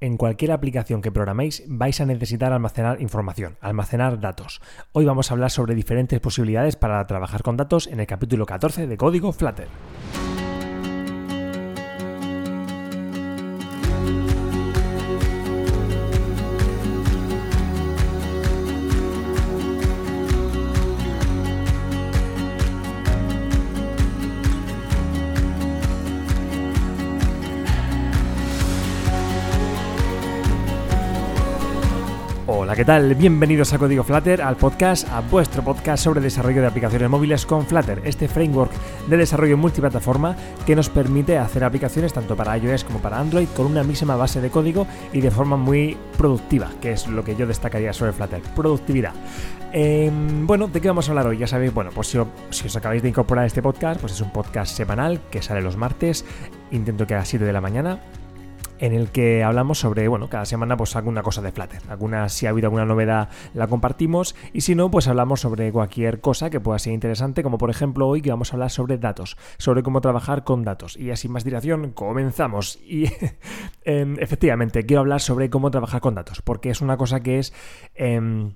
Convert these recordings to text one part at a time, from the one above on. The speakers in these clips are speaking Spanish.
en cualquier aplicación que programéis vais a necesitar almacenar información, almacenar datos. Hoy vamos a hablar sobre diferentes posibilidades para trabajar con datos en el capítulo 14 de Código Flutter. ¿Qué tal? Bienvenidos a Código Flutter, al podcast, a vuestro podcast sobre desarrollo de aplicaciones móviles con Flutter, este framework de desarrollo multiplataforma que nos permite hacer aplicaciones tanto para iOS como para Android con una misma base de código y de forma muy productiva, que es lo que yo destacaría sobre Flutter, productividad. Em, bueno, ¿de qué vamos a hablar hoy? Ya sabéis, bueno, pues si, os acabáis de incorporar a este podcast, pues es un podcast semanal que sale los martes, intento que a las 7 de la mañana, en el que hablamos sobre, bueno, cada semana pues alguna cosa de Flutter. Alguna, si ha habido alguna novedad, la compartimos. Y si no, pues hablamos sobre cualquier cosa que pueda ser interesante, como por ejemplo hoy que vamos a hablar sobre datos, sobre cómo trabajar con datos. Y así más dirección, comenzamos. Y eh, efectivamente, quiero hablar sobre cómo trabajar con datos, porque es una cosa que es... Eh,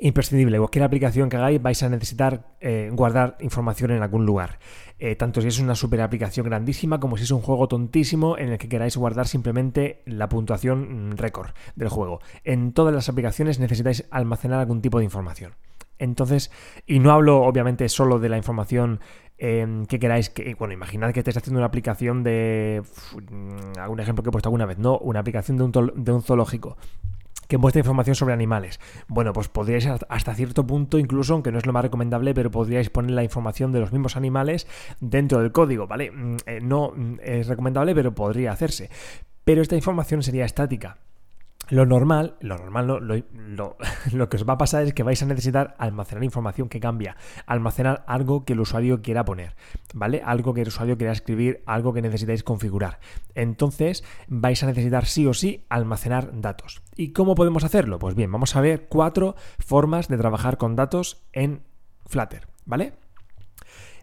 imprescindible. Cualquier aplicación que hagáis vais a necesitar eh, guardar información en algún lugar. Eh, tanto si es una super aplicación grandísima como si es un juego tontísimo en el que queráis guardar simplemente la puntuación mm, récord del juego. En todas las aplicaciones necesitáis almacenar algún tipo de información. Entonces, y no hablo obviamente solo de la información em, que queráis que, bueno, imaginad que estáis haciendo una aplicación de, mm, algún ejemplo que he puesto alguna vez, no, una aplicación de un, de un zoológico que muestra información sobre animales. Bueno, pues podríais hasta cierto punto, incluso, aunque no es lo más recomendable, pero podríais poner la información de los mismos animales dentro del código, ¿vale? Mm, eh, no mm, es recomendable, pero podría hacerse. Pero esta información sería estática. Lo normal, lo normal, lo, lo, lo, que os va a pasar es que vais a necesitar almacenar información que cambia, almacenar algo que el usuario quiera poner, ¿vale? Algo que el usuario quiera escribir, algo que necesitáis configurar. Entonces vais a necesitar sí o sí almacenar datos. ¿Y cómo podemos hacerlo? Pues bien, vamos a ver cuatro formas de trabajar con datos en Flutter, ¿vale?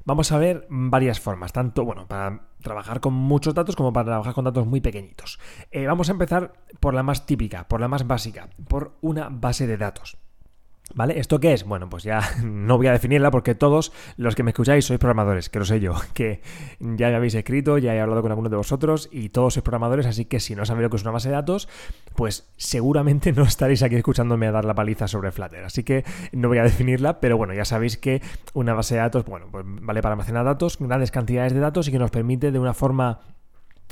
Vamos a ver varias formas, tanto, bueno, para trabajar con muchos datos como para trabajar con datos muy pequeñitos. Eh, vamos a empezar por la más típica, por la más básica, por una base de datos. ¿Vale? ¿Esto qué es? Bueno, pues ya no voy a definirla porque todos los que me escucháis sois programadores, que lo sé yo, que ya me habéis escrito, ya he hablado con algunos de vosotros y todos sois programadores, así que si no sabéis lo que es una base de datos, pues seguramente no estaréis aquí escuchándome a dar la paliza sobre Flutter, así que no voy a definirla, pero bueno, ya sabéis que una base de datos, bueno, pues vale para almacenar datos, grandes cantidades de datos y que nos permite de una forma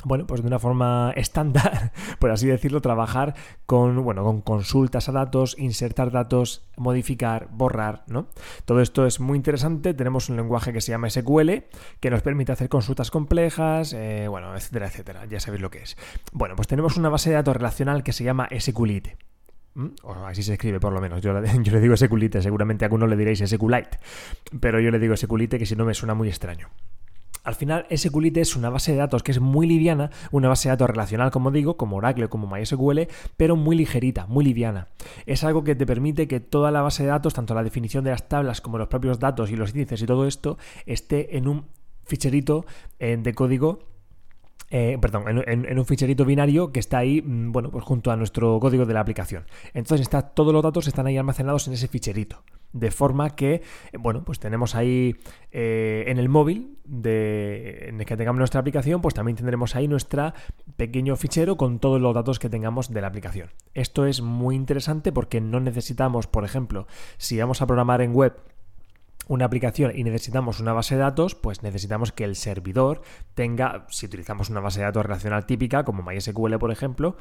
bueno, pues de una forma estándar, por así decirlo, trabajar con, bueno, con consultas a datos, insertar datos, modificar, borrar, ¿no? Todo esto es muy interesante. Tenemos un lenguaje que se llama SQL, que nos permite hacer consultas complejas, eh, bueno, etcétera, etcétera. Ya sabéis lo que es. Bueno, pues tenemos una base de datos relacional que se llama SQLite. O así se escribe por lo menos. Yo, le digo SQLite, seguramente a algunos le diréis SQLite, pero yo le digo SQLite que si no me suena muy extraño. Al final, SQLite es una base de datos que es muy liviana, una base de datos relacional, como digo, como Oracle como MySQL, pero muy ligerita, muy liviana. Es algo que te permite que toda la base de datos, tanto la definición de las tablas como los propios datos y los índices y todo esto, esté en un ficherito eh, de código eh, perdón, en, un ficherito binario que está ahí, mm, bueno, pues junto a nuestro código de la aplicación. Entonces está, todos los datos están ahí almacenados en ese ficherito. De forma que, bueno, pues tenemos ahí eh, en el móvil de, en el que tengamos nuestra aplicación, pues también tendremos ahí nuestro pequeño fichero con todos los datos que tengamos de la aplicación. Esto es muy interesante porque no necesitamos, por ejemplo, si vamos a programar en web una aplicación y necesitamos una base de datos, pues necesitamos que el servidor tenga, si utilizamos una base de datos relacional típica, como MySQL, por ejemplo,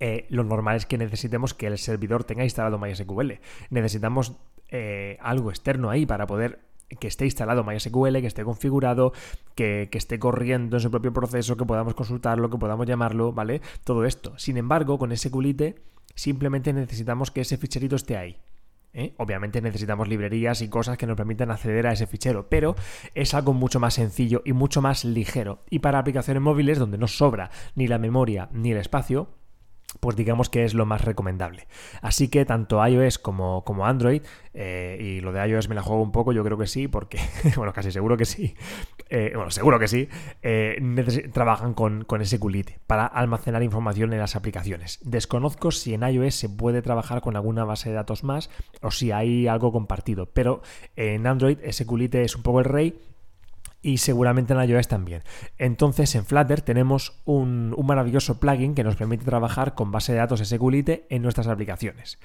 eh, lo normal es que necesitemos que el servidor tenga instalado MySQL. Necesitamos eh, algo externo ahí para poder que esté instalado MySQL, que esté configurado, que, esté corriendo en su propio proceso, que podamos consultarlo, que podamos llamarlo, ¿vale? Todo esto. Sin embargo, con SQLite simplemente necesitamos que ese ficherito esté ahí. ¿eh? Obviamente necesitamos librerías y cosas que nos permitan acceder a ese fichero, pero es algo mucho más sencillo y mucho más ligero. Y para aplicaciones móviles donde no sobra ni la memoria ni el espacio, pues digamos que es lo más recomendable. Así que tanto iOS como, como Android, eh, y lo de iOS me la juego un poco, yo creo que sí, porque, bueno, casi seguro que sí, eh, bueno, seguro que sí, eh, trabajan con, con SQLite para almacenar información en las aplicaciones. Desconozco si en iOS se puede trabajar con alguna base de datos más o si hay algo compartido, pero en Android SQLite es un poco el rey y seguramente en iOS también. Entonces en Flutter tenemos un, maravilloso plugin que nos permite trabajar con base de datos SQLite en nuestras aplicaciones.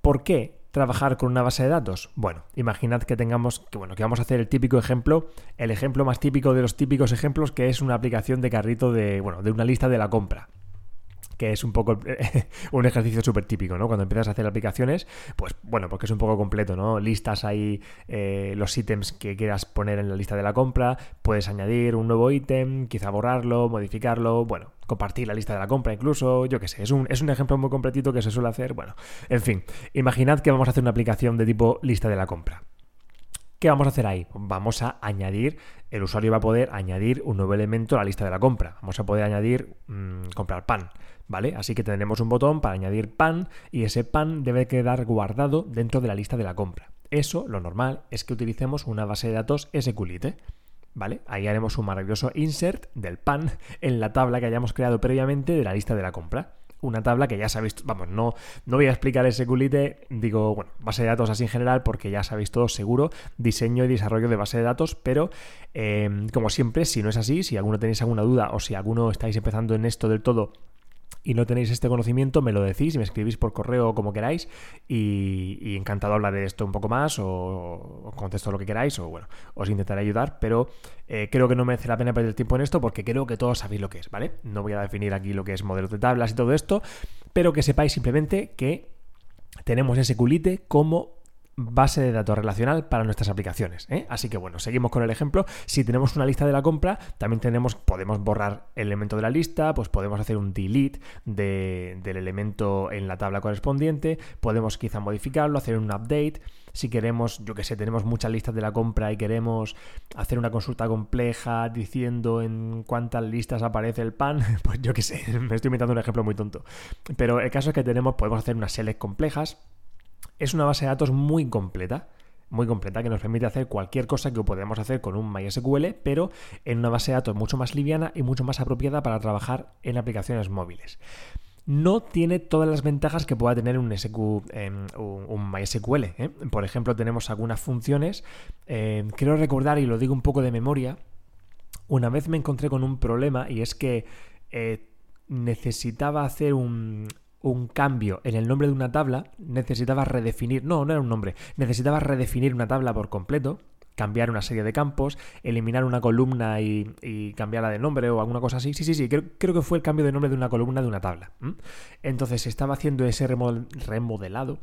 ¿Por qué trabajar con una base de datos? Bueno, imaginad que tengamos que bueno, que vamos a hacer el típico ejemplo, el ejemplo más típico de los típicos ejemplos que es una aplicación de carrito de, bueno, de una lista de la compra que es un poco un ejercicio súper típico, ¿no? Cuando empiezas a hacer aplicaciones, pues bueno, porque es un poco completo, ¿no? Listas ahí eh, los ítems que quieras poner en la lista de la compra, puedes añadir un nuevo ítem, quizá borrarlo, modificarlo, bueno, compartir la lista de la compra incluso, yo qué sé, es un, es un ejemplo muy completito que se suele hacer, bueno, en fin, imaginad que vamos a hacer una aplicación de tipo lista de la compra. ¿Qué vamos a hacer ahí? Vamos a añadir, el usuario va a poder añadir un nuevo elemento a la lista de la compra. Vamos a poder añadir mm, comprar pan, ¿vale? Así que tendremos un botón para añadir pan y ese pan debe quedar guardado dentro de la lista de la compra. Eso, lo normal, es que utilicemos una base de datos SQLite. ¿Vale? Ahí haremos un maravilloso insert del pan en la tabla que hayamos creado previamente de la lista de la compra una tabla que ya sabéis, vamos, no, no voy a explicar ese culite, digo, bueno, base de datos así en general, porque ya sabéis todo seguro, diseño y desarrollo de base de datos, pero em, como siempre, si no es así, si alguno tenéis alguna duda o si alguno estáis empezando en esto del todo y no tenéis este conocimiento, me lo decís me escribís por correo como queráis y, encantado hablar de esto un poco más o, contesto lo que queráis o bueno, os intentaré ayudar, pero eh, creo que no merece la pena perder tiempo en esto porque creo que todos sabéis lo que es, ¿vale? No voy a definir aquí lo que es modelos de tablas y todo esto, pero que sepáis simplemente que tenemos ese culite como base de datos relacional para nuestras aplicaciones. ¿eh? Así que bueno, seguimos con el ejemplo. Si tenemos una lista de la compra, también tenemos, podemos borrar el elemento de la lista, pues podemos hacer un delete del elemento en la tabla correspondiente, podemos quizá modificarlo, hacer un update. Si queremos, yo que sé, tenemos muchas listas de la compra y queremos hacer una consulta compleja diciendo en cuántas listas aparece el pan, pues yo que sé, me estoy inventando un ejemplo muy tonto. Pero el caso es que tenemos, podemos hacer unas select complejas es una base de datos muy completa, muy completa que nos permite hacer cualquier cosa que podemos hacer con un MySQL, pero en una base de datos mucho más liviana y mucho más apropiada para trabajar en aplicaciones móviles. No tiene todas las ventajas que pueda tener un, MySQL. ¿eh? Por ejemplo, tenemos algunas funciones. Eh, quiero recordar, y lo digo un poco de memoria, una vez me encontré con un problema y es que eh, necesitaba hacer un, un cambio en el nombre de una tabla, necesitaba redefinir, no, no era un nombre, necesitaba redefinir una tabla por completo, cambiar una serie de campos, eliminar una columna y, cambiarla de nombre o alguna cosa así. Sí, sí, sí, creo, que fue el cambio de nombre de una columna de una tabla. Entonces estaba haciendo ese remodelado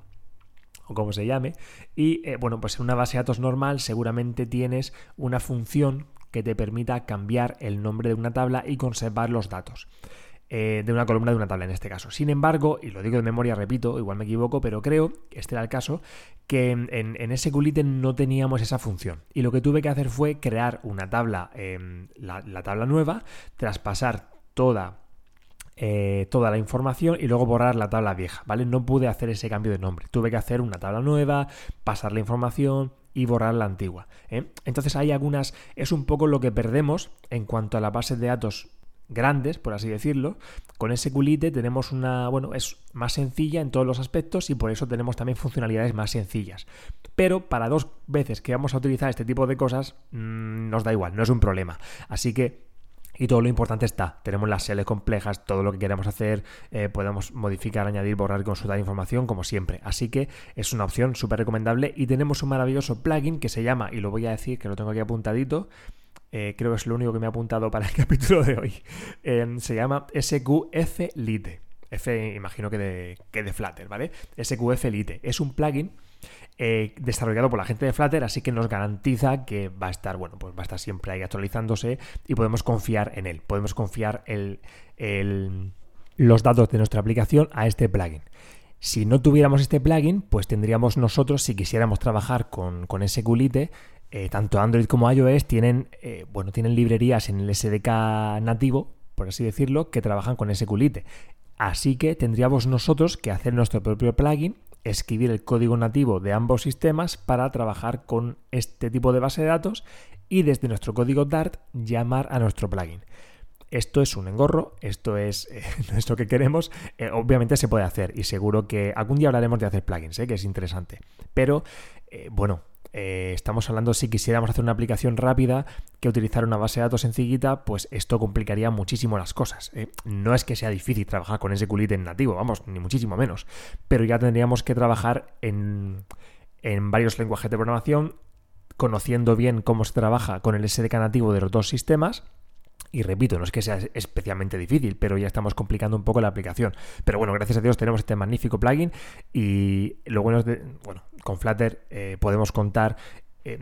o como se llame, y eh, bueno, pues en una base de datos normal seguramente tienes una función que te permita cambiar el nombre de una tabla y conservar los datos. Eh, de una columna de una tabla en este caso. Sin embargo, y lo digo de memoria, repito, igual me equivoco, pero creo, este era el caso, que en, en SQLite no teníamos esa función. Y lo que tuve que hacer fue crear una tabla, em, la, tabla nueva, traspasar toda eh, toda la información y luego borrar la tabla vieja, ¿vale? No pude hacer ese cambio de nombre. Tuve que hacer una tabla nueva, pasar la información y borrar la antigua. ¿eh? Entonces hay algunas, es un poco lo que perdemos en cuanto a la base de datos grandes, por así decirlo. Con SQLite tenemos una, bueno, es más sencilla en todos los aspectos y por eso tenemos también funcionalidades más sencillas. Pero para dos veces que vamos a utilizar este tipo de cosas, mm, nos da igual, no es un problema. Así que y todo lo importante está. Tenemos las seles complejas, todo lo que queremos hacer, eh, podemos modificar, añadir, borrar y consultar información como siempre. Así que es una opción súper recomendable y tenemos un maravilloso plugin que se llama, y lo voy a decir que lo tengo aquí apuntadito, eh, creo que es lo único que me ha apuntado para el capítulo de hoy. Em, se llama SQF Lite. F, imagino que de, que de Flutter, ¿vale? SQF Lite. Es un plugin eh, desarrollado por la gente de Flutter, así que nos garantiza que va a estar, bueno, pues va a estar siempre ahí actualizándose y podemos confiar en él. Podemos confiar el, los datos de nuestra aplicación a este plugin. Si no tuviéramos este plugin, pues tendríamos nosotros, si quisiéramos trabajar con, con SQLite, eh, tanto Android como iOS tienen, eh, bueno, tienen librerías en el SDK nativo, por así decirlo, que trabajan con SQLite. Así que tendríamos nosotros que hacer nuestro propio plugin, escribir el código nativo de ambos sistemas para trabajar con este tipo de base de datos y desde nuestro código Dart llamar a nuestro plugin. Esto es un engorro, esto es, eh, lo que queremos. Obviamente se puede hacer y seguro que algún día hablaremos de hacer plugins, que es interesante. Pero bueno, estamos hablando si quisiéramos hacer una aplicación rápida que utilizar una base de datos sencillita, pues esto complicaría muchísimo las cosas. No es que sea difícil trabajar con SQLite en nativo, vamos, ni muchísimo menos. Pero ya tendríamos que trabajar en, en varios lenguajes de programación, conociendo bien cómo se trabaja con el SDK nativo de los dos sistemas y repito, no es que sea especialmente difícil, pero ya estamos complicando un poco la aplicación. Pero bueno, gracias a Dios tenemos este magnífico plugin y lo bueno es de, bueno, con Flutter eh, podemos contar eh,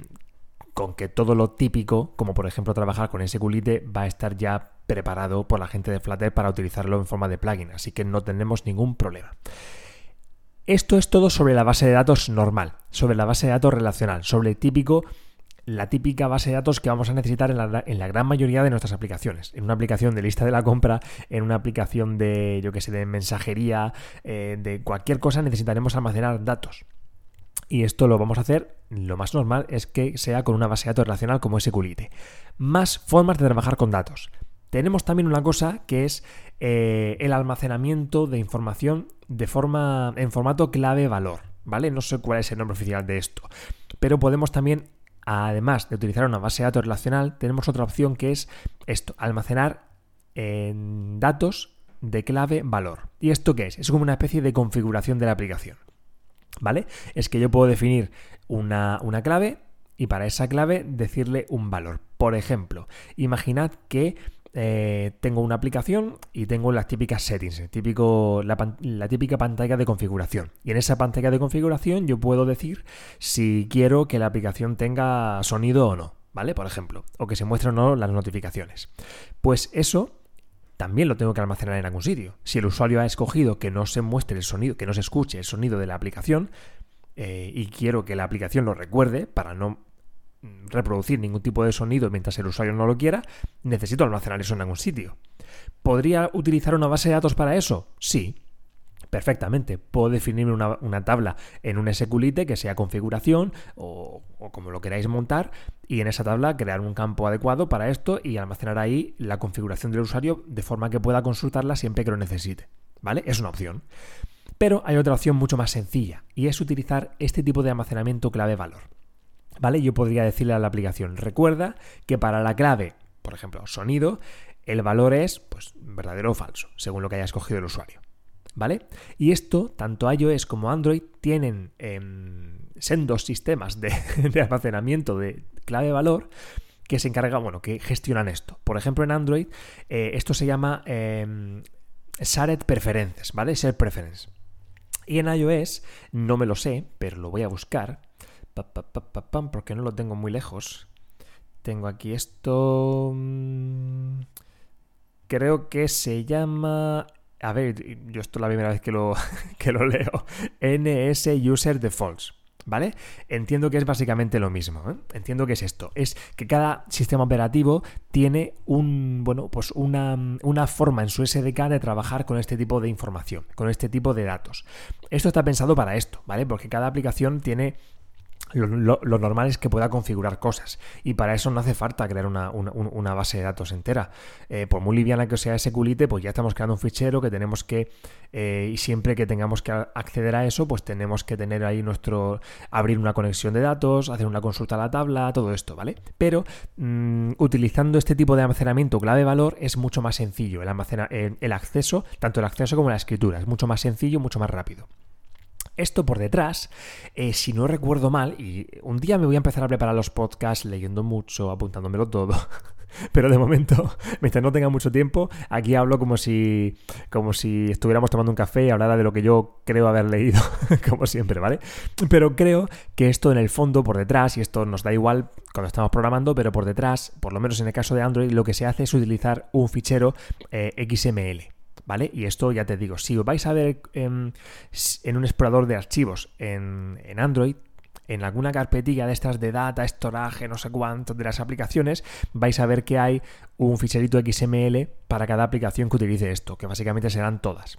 con que todo lo típico, como por ejemplo trabajar con SQLite, va a estar ya preparado por la gente de Flutter para utilizarlo en forma de plugin, así que no tenemos ningún problema. Esto es todo sobre la base de datos normal, sobre la base de datos relacional, sobre el típico la típica base de datos que vamos a necesitar en la, gran mayoría de nuestras aplicaciones. En una aplicación de lista de la compra, en una aplicación de, yo que sé, de mensajería, eh, de cualquier cosa necesitaremos almacenar datos. Y esto lo vamos a hacer, lo más normal es que sea con una base de datos relacional como SQLite. Más formas de trabajar con datos. Tenemos también una cosa que es eh, el almacenamiento de información de forma, en formato clave-valor. ¿Vale? No sé cuál es el nombre oficial de esto. Pero podemos también además de utilizar una base de datos relacional, tenemos otra opción que es esto, almacenar en datos de clave valor. ¿Y esto qué es? Es como una especie de configuración de la aplicación. ¿Vale? Es que yo puedo definir una, una clave y para esa clave decirle un valor. Por ejemplo, imaginad que eh, tengo una aplicación y tengo las típicas settings, la, típica pantalla de configuración. Y en esa pantalla de configuración yo puedo decir si quiero que la aplicación tenga sonido o no, ¿vale? Por ejemplo, o que se muestren o no las notificaciones. Pues eso también lo tengo que almacenar en algún sitio. Si el usuario ha escogido que no se muestre el sonido, que no se escuche el sonido de la aplicación, eh, y quiero que la aplicación lo recuerde para no reproducir ningún tipo de sonido mientras el usuario no lo quiera, necesito almacenar eso en algún sitio. ¿Podría utilizar una base de datos para eso? Sí, perfectamente. Puedo definirme una, tabla en un SQLite que sea configuración o, o, como lo queráis montar y en esa tabla crear un campo adecuado para esto y almacenar ahí la configuración del usuario de forma que pueda consultarla siempre que lo necesite. ¿Vale? Es una opción. Pero hay otra opción mucho más sencilla y es utilizar este tipo de almacenamiento clave-valor. ¿Vale? Yo podría decirle a la aplicación, recuerda que para la clave, por ejemplo, sonido, el valor es pues, verdadero o falso, según lo que haya escogido el usuario. ¿Vale? Y esto, tanto iOS como Android tienen em, sendos sistemas de, almacenamiento de clave valor que se encargan, bueno, que gestionan esto. Por ejemplo, en Android, eh, esto se llama eh, Shared Preferences, ¿vale? Share Preference. Y en iOS, no me lo sé, pero lo voy a buscar porque no lo tengo muy lejos. Tengo aquí esto. Mm, creo que se llama. A ver, yo esto es la primera vez que lo, que lo leo. NS User Defaults. ¿Vale? Entiendo que es básicamente lo mismo. ¿eh? Entiendo que es esto. Es que cada sistema operativo tiene un, bueno, pues una, una, forma en su SDK de trabajar con este tipo de información, con este tipo de datos. Esto está pensado para esto, ¿vale? Porque cada aplicación tiene lo, normal es que pueda configurar cosas y para eso no hace falta crear una, base de datos entera. Eh, por muy liviana que sea SQLite, pues ya estamos creando un fichero que tenemos que, eh, y siempre que tengamos que acceder a eso, pues tenemos que tener ahí nuestro, abrir una conexión de datos, hacer una consulta a la tabla, todo esto, ¿vale? Pero mm, utilizando este tipo de almacenamiento clave-valor es mucho más sencillo el, el acceso, tanto el acceso como la escritura, es mucho más sencillo, mucho más rápido. Esto por detrás, eh, si no recuerdo mal, y un día me voy a empezar a preparar los podcasts leyendo mucho, apuntándomelo todo. Pero de momento, mientras no tenga mucho tiempo, aquí hablo como si, como si estuviéramos tomando un café y hablara de lo que yo creo haber leído, como siempre, ¿vale? Pero creo que esto en el fondo, por detrás, y esto nos da igual cuando estamos programando, pero por detrás, por lo menos en el caso de Android, lo que se hace es utilizar un fichero eh, XML. ¿Vale? Y esto ya te digo, si vais a ver en, un explorador de archivos en, Android, en alguna carpetilla de estas de data, storage, no sé cuánto de las aplicaciones, vais a ver que hay un ficherito XML para cada aplicación que utilice esto, que básicamente serán todas.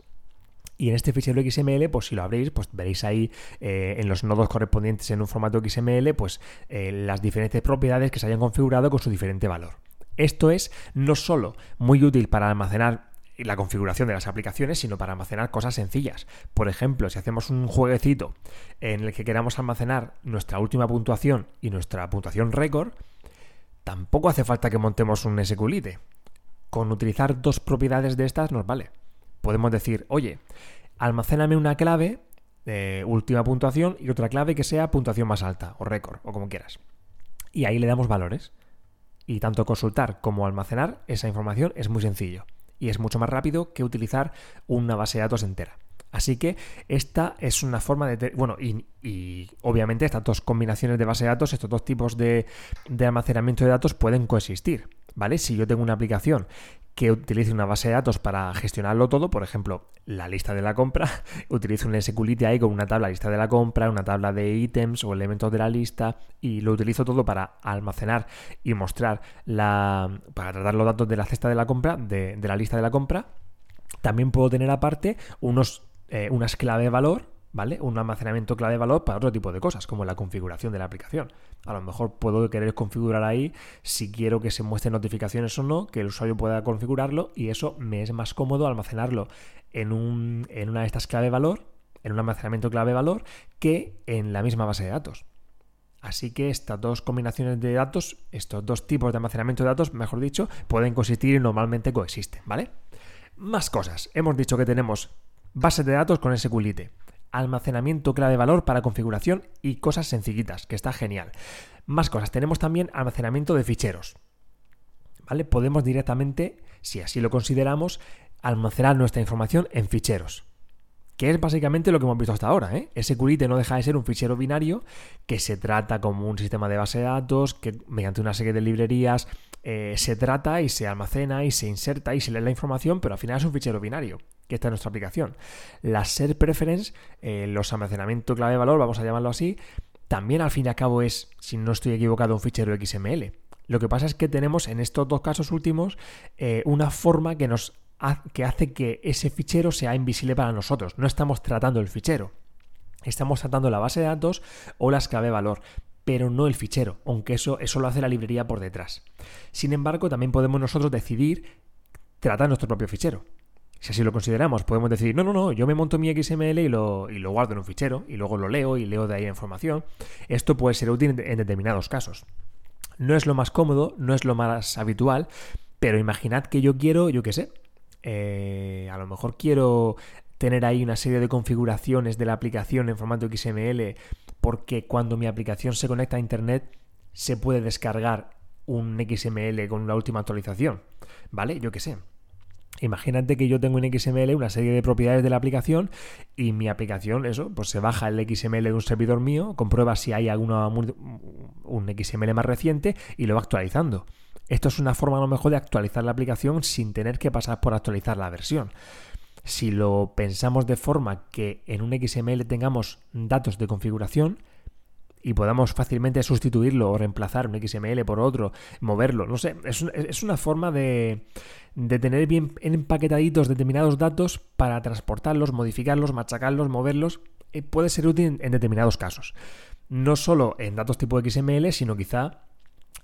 Y en este fichero XML, pues si lo abrís, pues veréis ahí eh, en los nodos correspondientes en un formato XML, pues eh, las diferentes propiedades que se hayan configurado con su diferente valor. Esto es no solo muy útil para almacenar la configuración de las aplicaciones, sino para almacenar cosas sencillas. Por ejemplo, si hacemos un jueguecito en el que queramos almacenar nuestra última puntuación y nuestra puntuación récord, tampoco hace falta que montemos un SQLite. Con utilizar dos propiedades de estas nos vale podemos decir, oye, almacéname una clave de última puntuación y otra clave que sea puntuación más alta o récord o como quieras. Y ahí le damos valores. Y tanto consultar como almacenar esa información es muy sencillo y es mucho más rápido que utilizar una base de datos entera. Así que esta es una forma de... Bueno, y, obviamente estas dos combinaciones de base de datos, estos dos tipos de, de almacenamiento de datos pueden coexistir. ¿Vale? Si yo tengo una aplicación que utilice una base de datos para gestionarlo todo, por ejemplo, la lista de la compra, utilizo un SQLite ahí con una tabla lista de la compra, una tabla de ítems o elementos de la lista y lo utilizo todo para almacenar y mostrar la para tratar los datos de la cesta de la compra, de, la lista de la compra. También puedo tener aparte unos, eh, unas clave de valor ¿vale? Un almacenamiento clave de valor para otro tipo de cosas, como la configuración de la aplicación. A lo mejor puedo querer configurar ahí si quiero que se muestren notificaciones o no, que el usuario pueda configurarlo y eso me es más cómodo almacenarlo en, un, en una de estas clave de valor, en un almacenamiento clave de valor, que en la misma base de datos. Así que estas dos combinaciones de datos, estos dos tipos de almacenamiento de datos, mejor dicho, pueden coexistir y normalmente coexisten, ¿vale? Más cosas. Hemos dicho que tenemos bases de datos con SQLite almacenamiento clave valor para configuración y cosas sencillitas, que está genial. Más cosas, tenemos también almacenamiento de ficheros. ¿Vale? Podemos directamente, si así lo consideramos, almacenar nuestra información en ficheros. Que es básicamente lo que hemos visto hasta ahora. ¿eh? SQLite no deja de ser un fichero binario que se trata como un sistema de base de datos, que mediante una serie de librerías eh, se trata y se almacena y se inserta y se lee la información, pero al final es un fichero binario que está en nuestra aplicación. La Share Preference, eh, los almacenamientos clave de valor, vamos a llamarlo así, también al fin y al cabo es, si no estoy equivocado, un fichero XML. Lo que pasa es que tenemos en estos dos casos últimos eh, una forma que nos que hace que ese fichero sea invisible para nosotros. No estamos tratando el fichero. Estamos tratando la base de datos o las clave de valor, pero no el fichero, aunque eso, eso lo hace la librería por detrás. Sin embargo, también podemos nosotros decidir tratar nuestro propio fichero. Si así lo consideramos, podemos decir, no, no, no, yo me monto mi XML y lo, y lo guardo en un fichero y luego lo leo y leo de ahí la información. Esto puede ser útil en determinados casos. No es lo más cómodo, no es lo más habitual, pero imaginad que yo quiero, yo qué sé, eh, a lo mejor quiero tener ahí una serie de configuraciones de la aplicación en formato XML porque cuando mi aplicación se conecta a Internet se puede descargar un XML con la última actualización, ¿vale? Yo qué sé. Imagínate que yo tengo en XML una serie de propiedades de la aplicación y mi aplicación, eso, pues se baja el XML de un servidor mío, comprueba si hay alguna un XML más reciente y lo va actualizando. Esto es una forma a lo mejor de actualizar la aplicación sin tener que pasar por actualizar la versión. Si lo pensamos de forma que en un XML tengamos datos de configuración, y podamos fácilmente sustituirlo o reemplazar un XML por otro, moverlo, no sé, es, una forma de, de, tener bien empaquetaditos determinados datos para transportarlos, modificarlos, machacarlos, moverlos, eh, puede ser útil en, determinados casos. No solo en datos tipo XML, sino quizá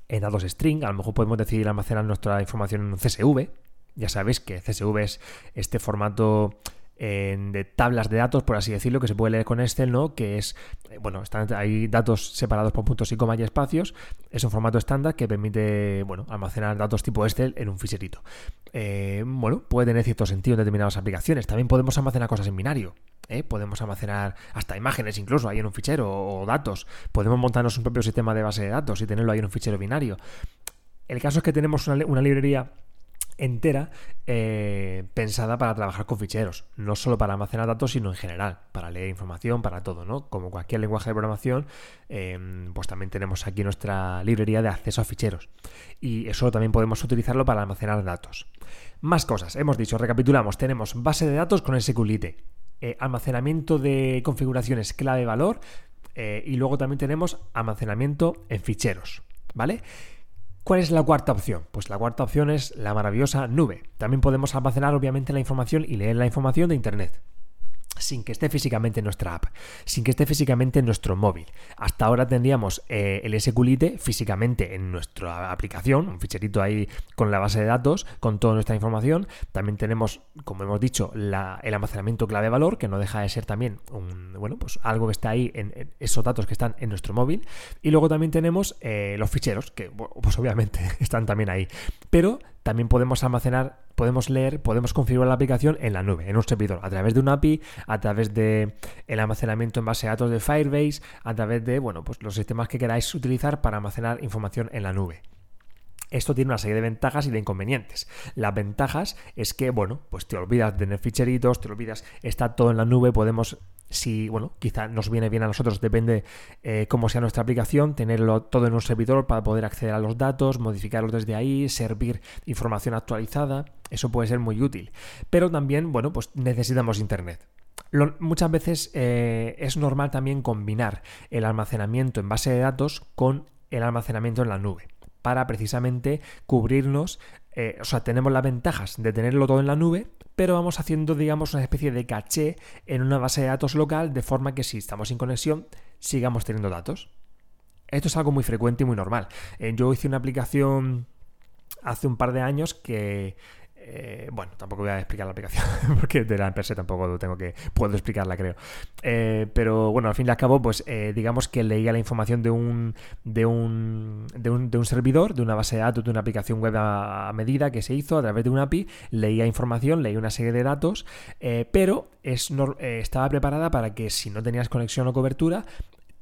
en datos string, a lo mejor podemos decidir almacenar nuestra información en un CSV, ya sabéis que CSV es este formato de tablas de datos, por así decirlo, que se puede leer con Excel, ¿no? Que es, eh, bueno, están, hay datos separados por puntos y comas y espacios. Es un formato estándar que permite, bueno, almacenar datos tipo Excel en un ficherito. Eh, bueno, puede tener cierto sentido en determinadas aplicaciones. También podemos almacenar cosas en binario. ¿eh? Podemos almacenar hasta imágenes incluso ahí en un fichero o datos. Podemos montarnos un propio sistema de base de datos y tenerlo ahí en un fichero binario. El caso es que tenemos una librería entera eh, pensada para trabajar con ficheros, no solo para almacenar datos, sino en general, para leer información, para todo, ¿no? Como cualquier lenguaje de programación, em, pues también tenemos aquí nuestra librería de acceso a ficheros. Y eso también podemos utilizarlo para almacenar datos. Más cosas, hemos dicho, recapitulamos, tenemos base de datos con SQLite, eh, almacenamiento de configuraciones clave valor, Eh, y luego también tenemos almacenamiento en ficheros, ¿vale? ¿Cuál es la cuarta opción? Pues la cuarta opción es la maravillosa nube. También podemos almacenar obviamente la información y leer la información de Internet sin que esté físicamente en nuestra app, sin que esté físicamente en nuestro móvil. Hasta ahora tendríamos eh, el SQLite físicamente en nuestra aplicación, un ficherito ahí con la base de datos, con toda nuestra información. También tenemos, como hemos dicho, el almacenamiento clave valor, que no deja de ser también un, bueno, pues algo que está ahí en, esos datos que están en nuestro móvil. Y luego también tenemos eh, los ficheros, que pues obviamente están también ahí. Pero también podemos almacenar, podemos leer, podemos configurar la aplicación en la nube, en un servidor, a través de un API, a través de el almacenamiento en base a datos de Firebase, a través de, bueno, pues los sistemas que queráis utilizar para almacenar información en la nube. Esto tiene una serie de ventajas y de inconvenientes. Las ventajas es que, bueno, pues te olvidas de tener ficheritos, te olvidas, está todo en la nube, podemos si, bueno, quizá nos viene bien a nosotros, depende eh, cómo sea nuestra aplicación, tenerlo todo en un servidor para poder acceder a los datos, modificarlos desde ahí, servir información actualizada, eso puede ser muy útil. Pero también, bueno, pues necesitamos Internet. muchas veces eh, es normal también combinar el almacenamiento en base de datos con el almacenamiento en la nube para precisamente cubrirnos, eh, o sea, tenemos las ventajas de tenerlo todo en la nube, pero vamos haciendo, digamos, una especie de caché en una base de datos local de forma que si estamos sin conexión, sigamos teniendo datos. Esto es algo muy frecuente y muy normal. Eh, yo hice una aplicación hace un par de años que eh, bueno, tampoco voy a explicar la aplicación porque de la empresa tampoco tengo que puedo explicarla, creo. Eh, pero bueno, al fin y al cabo, pues eh, digamos que leía la información de un, de un, de un, de un servidor, de una base de datos, de una aplicación web a, medida que se hizo a través de un API, leía información, leía una serie de datos, pero es, estaba preparada para que si no tenías conexión o cobertura,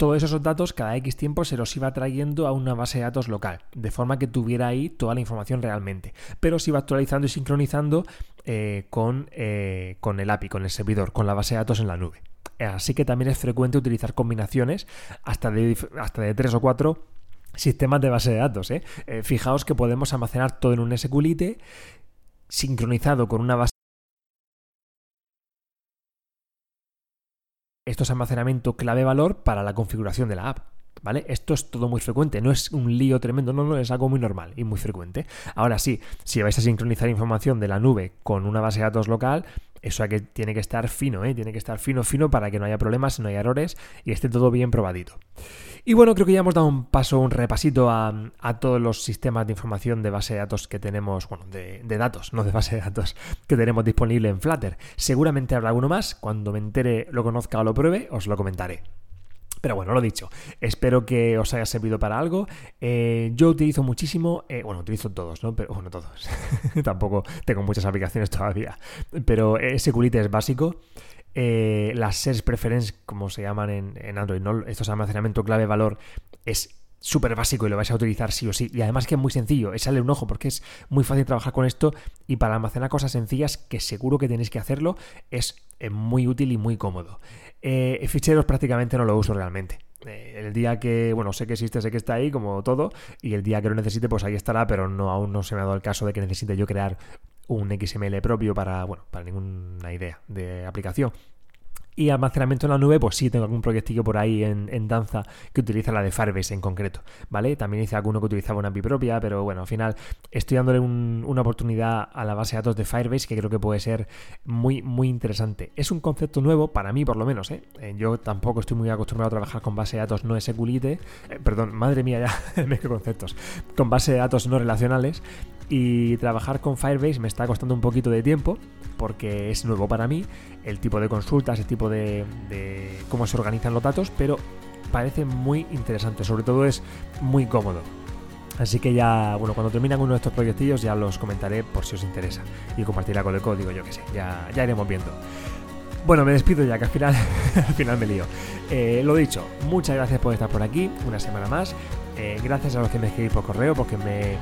todos esos datos cada X tiempo se los iba trayendo a una base de datos local, de forma que tuviera ahí toda la información realmente. Pero se iba actualizando y sincronizando eh, con, eh, con el API, con el servidor, con la base de datos en la nube. Así que también es frecuente utilizar combinaciones hasta de, hasta de 3 o 4 sistemas de base de datos. ¿eh? fijaos que podemos almacenar todo en un SQLite sincronizado con una Esto es almacenamiento clave valor para la configuración de la app. ¿Vale? Esto es todo muy frecuente, no es un lío tremendo, no, no, es algo muy normal y muy frecuente. Ahora sí, si vais a sincronizar información de la nube con una base de datos local, eso que, tiene que estar fino, ¿eh? Tiene que estar fino, fino para que no haya problemas, no haya errores y esté todo bien probadito. Y bueno, creo que ya hemos dado un paso, un repasito a, todos los sistemas de información de base de datos que tenemos, bueno, de, datos, no de base de datos, que tenemos disponible en Flutter. Seguramente habrá alguno más, cuando me entere, lo conozca o lo pruebe, os lo comentaré. Pero bueno, lo dicho, espero que os haya servido para algo. Eh, yo utilizo muchísimo, eh, bueno, utilizo todos, ¿no? Pero bueno, todos. Tampoco tengo muchas aplicaciones todavía. Pero SQLite es básico. Eh, las Search Preference, como se llaman en, Android, ¿no? Estos almacenamiento clave valor es súper básico y lo vais a utilizar sí o sí. Y además que es muy sencillo, es un ojo porque es muy fácil trabajar con esto y para almacenar cosas sencillas que seguro que tenéis que hacerlo es eh, muy útil y muy cómodo. Eh, ficheros prácticamente no lo uso realmente. el día que, bueno, sé que existe, sé que está ahí, como todo, y el día que lo necesite, pues ahí estará, pero no aún no se me ha dado el caso de que necesite yo crear un XML propio para, bueno, para ninguna idea de aplicación. Y almacenamiento en la nube, pues sí, tengo algún proyectillo por ahí en, danza que utiliza la de Firebase en concreto, ¿vale? También hice alguno que utilizaba una API propia, pero bueno, al final estoy dándole una oportunidad a la base de datos de Firebase que creo que puede ser muy, muy interesante. Es un concepto nuevo, para mí por lo menos, ¿eh? eh yo tampoco estoy muy acostumbrado a trabajar con base de datos no SQLite, eh, perdón, madre mía, ya me conceptos, con base de datos no relacionales, y trabajar con Firebase me está costando un poquito de tiempo porque es nuevo para mí el tipo de consultas, el tipo de, cómo se organizan los datos, pero parece muy interesante, sobre todo es muy cómodo. Así que ya, bueno, cuando termine uno de estos proyectillos ya los comentaré por si os interesa y compartirá con el código, yo que sé, ya, ya iremos viendo. Bueno, me despido ya, que al final, al final me lío. Eh, lo dicho, muchas gracias por estar por aquí, una semana más. Eh, gracias a los que me escribís por correo, porque me,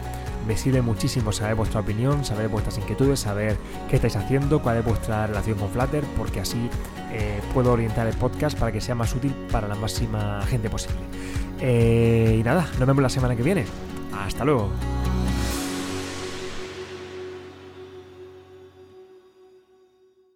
me sirve muchísimo saber vuestra opinión, saber vuestras inquietudes, saber qué estáis haciendo, cuál es vuestra relación con Flutter, porque así eh, puedo orientar el podcast para que sea más útil para la máxima gente posible. Eh, y nada, nos vemos la semana que viene. Hasta luego.